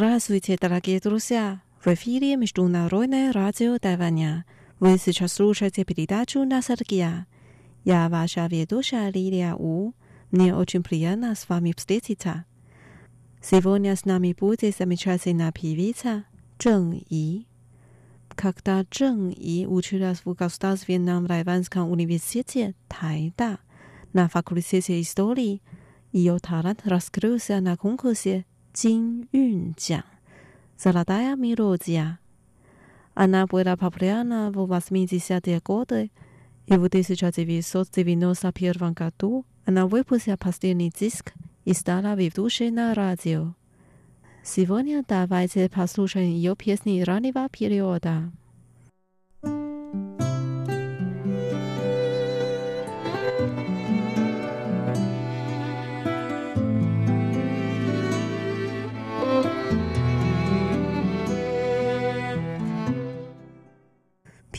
Здравствуйте, дорогие друзья! В эфире Международное радио Тайваня. Вы сейчас слушаете передачу «Ностальгия». Я ваша ведущая Лилия У. Мне очень приятно с вами встретиться. Сегодня с нами будет замечательная певица Чжэн И. Когда Чжэн И училась в Государственном Тайванском университете Тайда на факультете истории, ее талант раскрылся на конкурсе Jin Yun Jiang «Золотая мелодия». Она была популярна в 80-е годы, и в 1991 году она выпустила последний диск и стала ведущей на радио. Сегодня давайте послушаем ее песни раннего периода.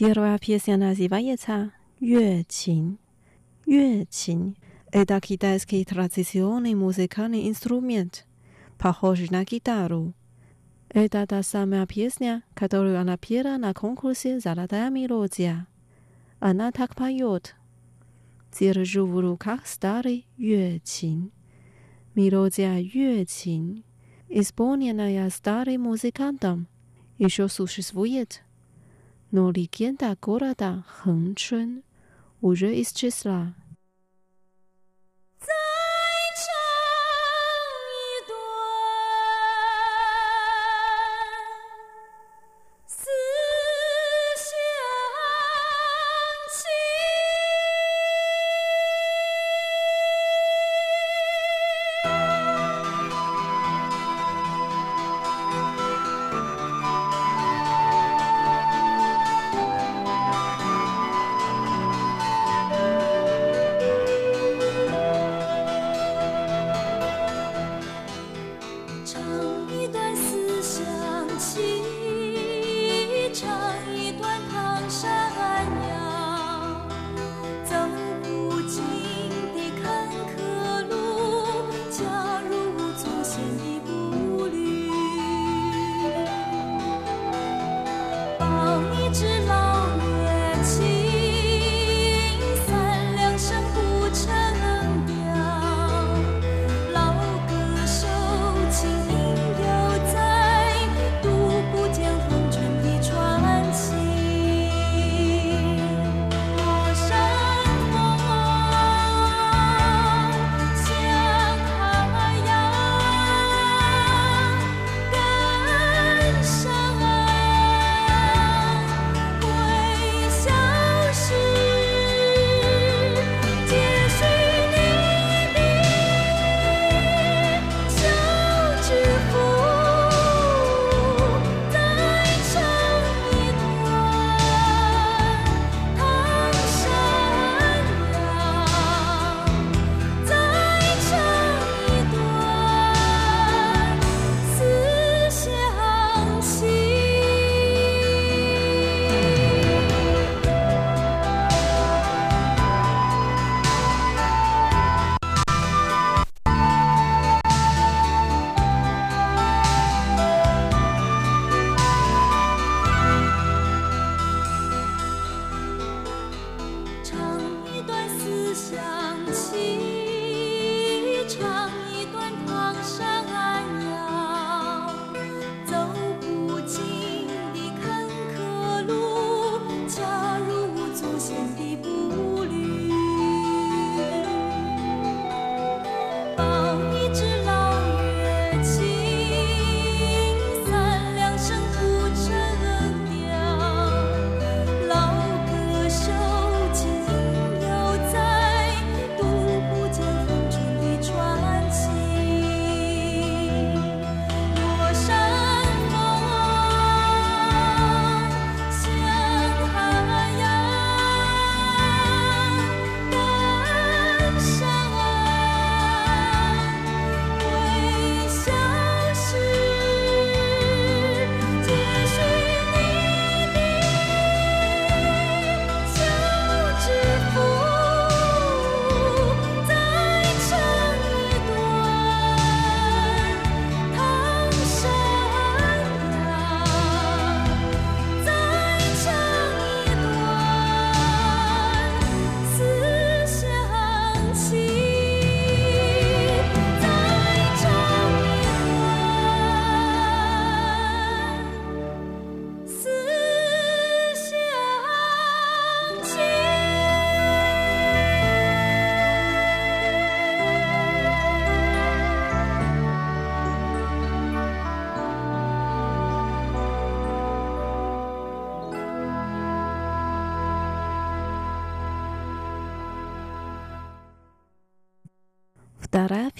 Первая песня называется «Юэ Чин». «Юэ Чин» — это китайский традиционный музыкальный инструмент, похожий на гитару. Это та самая песня, которую она пела на конкурсе «Золотая мелодия». Она так поет. Держу в руках старый Юэ Чин. Мелодия Юэ Чин, исполненная старым музыкантом, еще существует no ligenda gorada 恒春 u r e i s c e s l a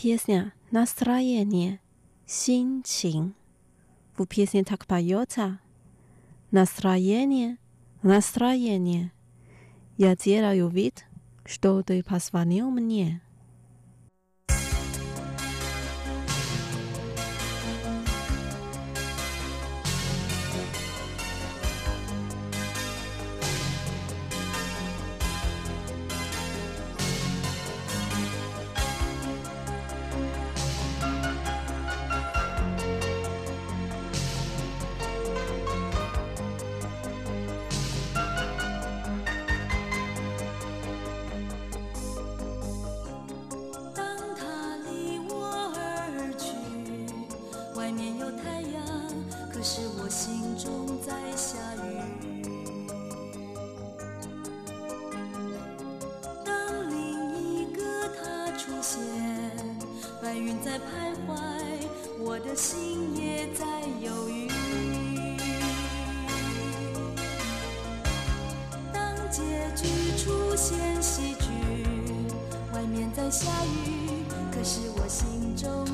Pieśnia, nastrojenie, 心情. W pieśni tak pojota. Nastrojenie, nastrojenie. Ja dzielam wid, что ты позвонил мне. 心中在下雨，当另一个他出现，白云在徘徊，我的心也在犹豫。当结局出现喜剧，外面在下雨，可是我心中。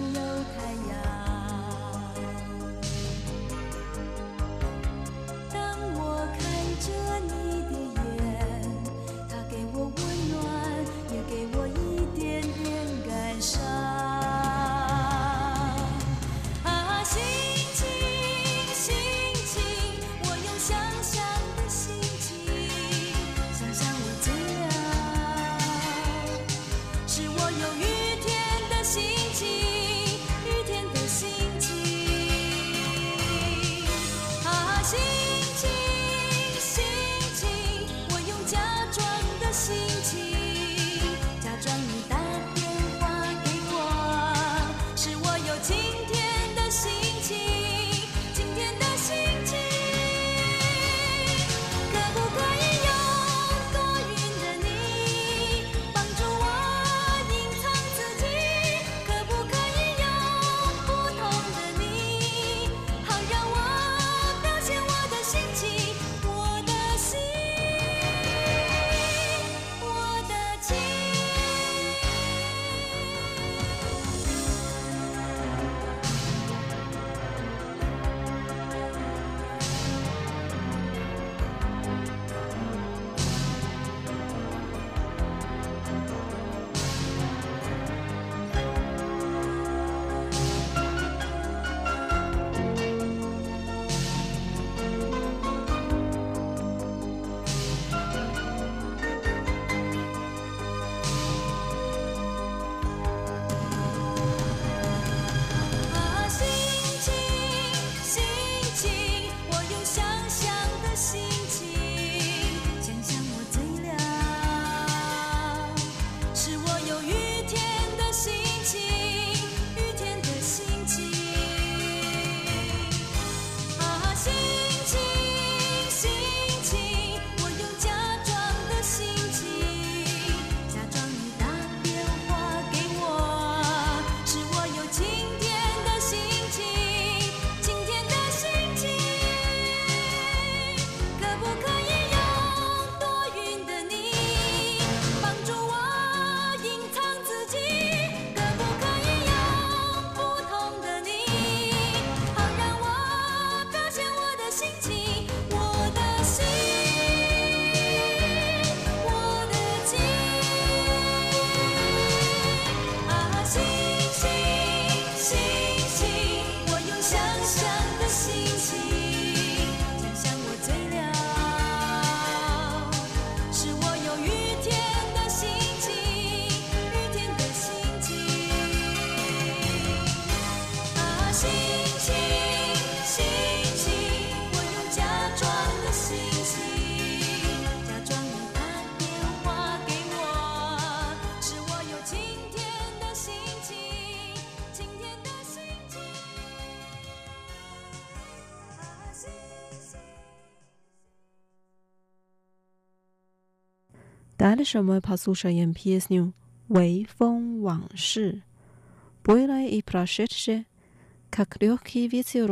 należemy posłuchać pieśnię Wejfą Wangszy. Bójlaj i proszedźcie, jak wiecie.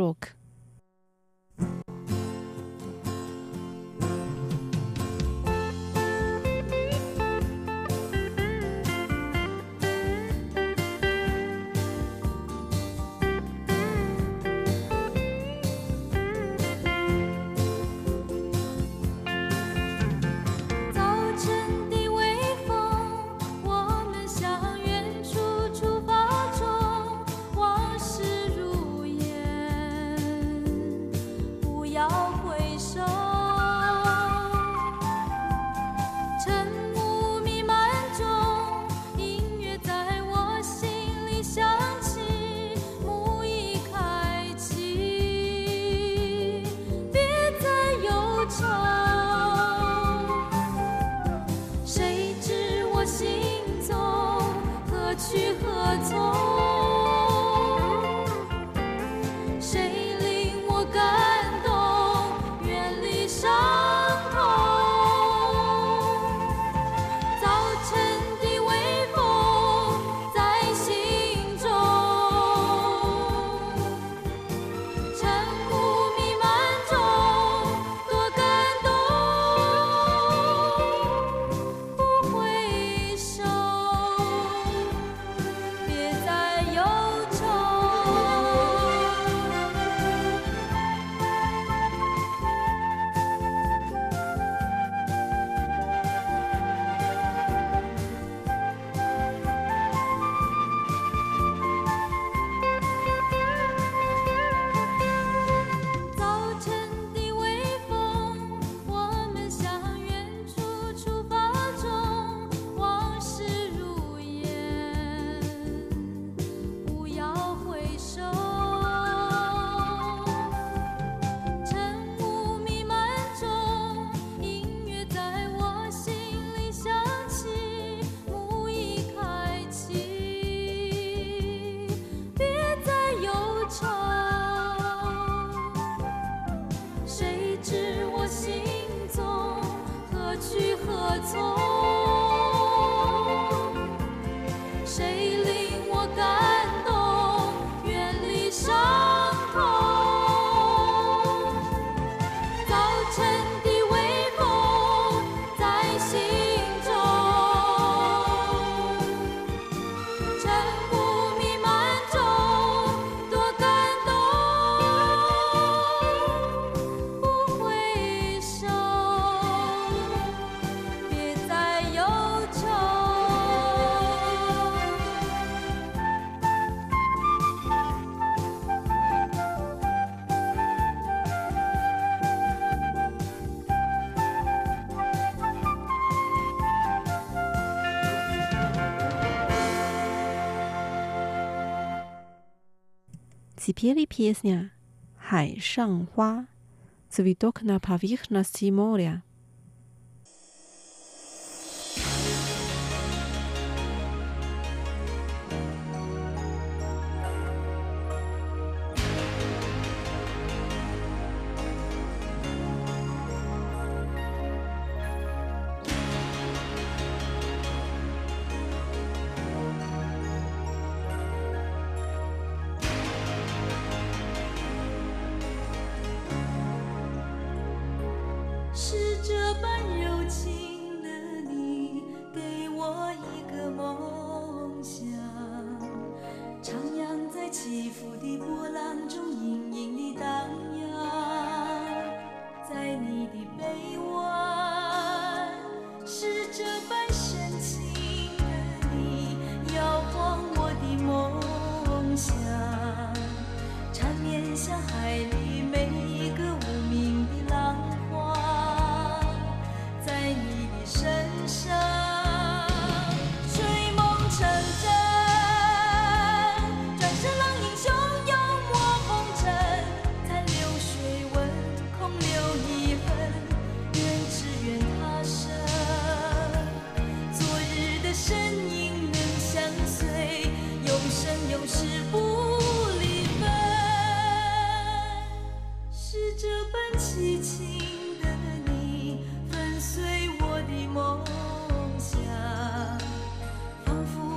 Cpiersią, 海上花，z widok na powierzchnię moria.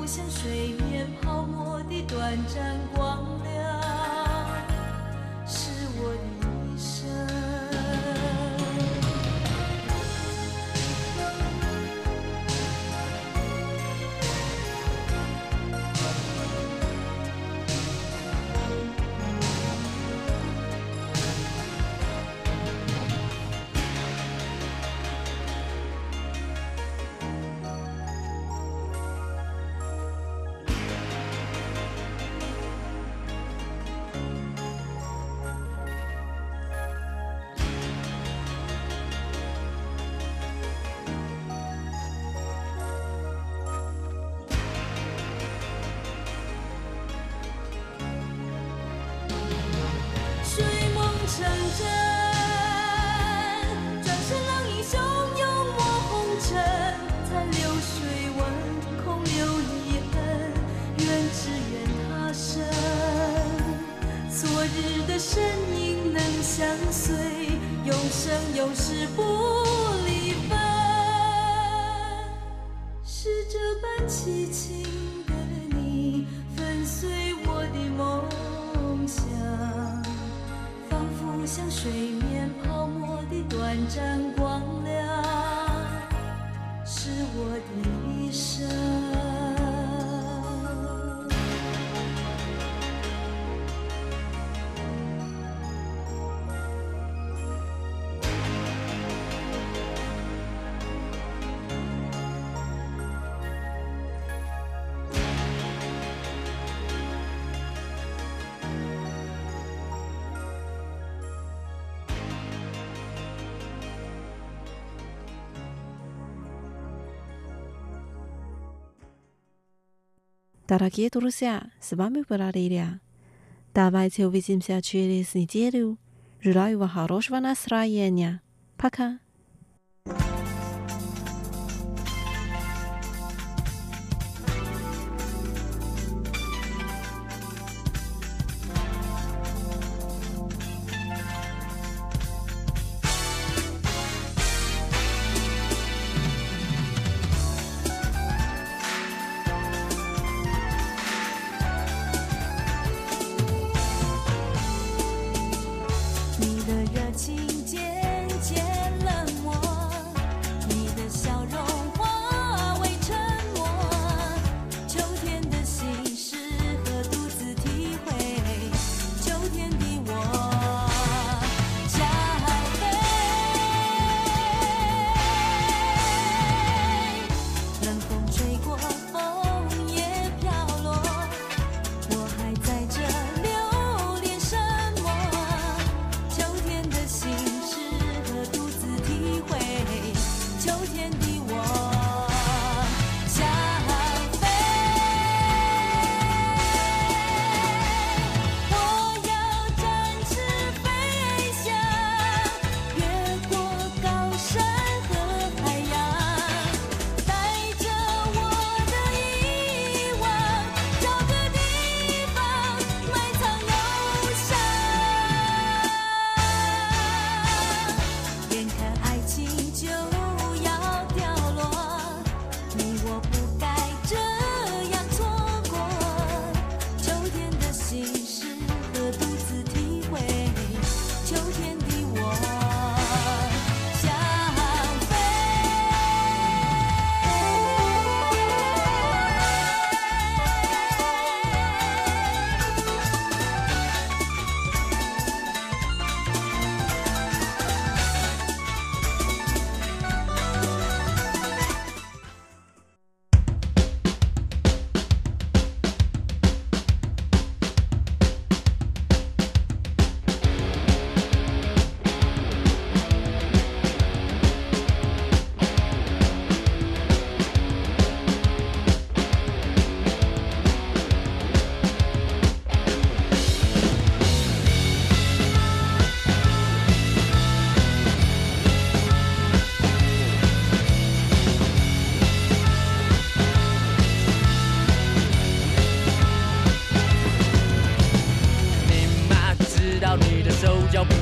像水面泡沫的短暂光亮。像水面泡沫的短暂光亮，是我的一生。Дорогие друзья, с вами была Лилия. Давайте увидимся через неделю. Желаю вам хорошего настроения. Пока. 你就手脚不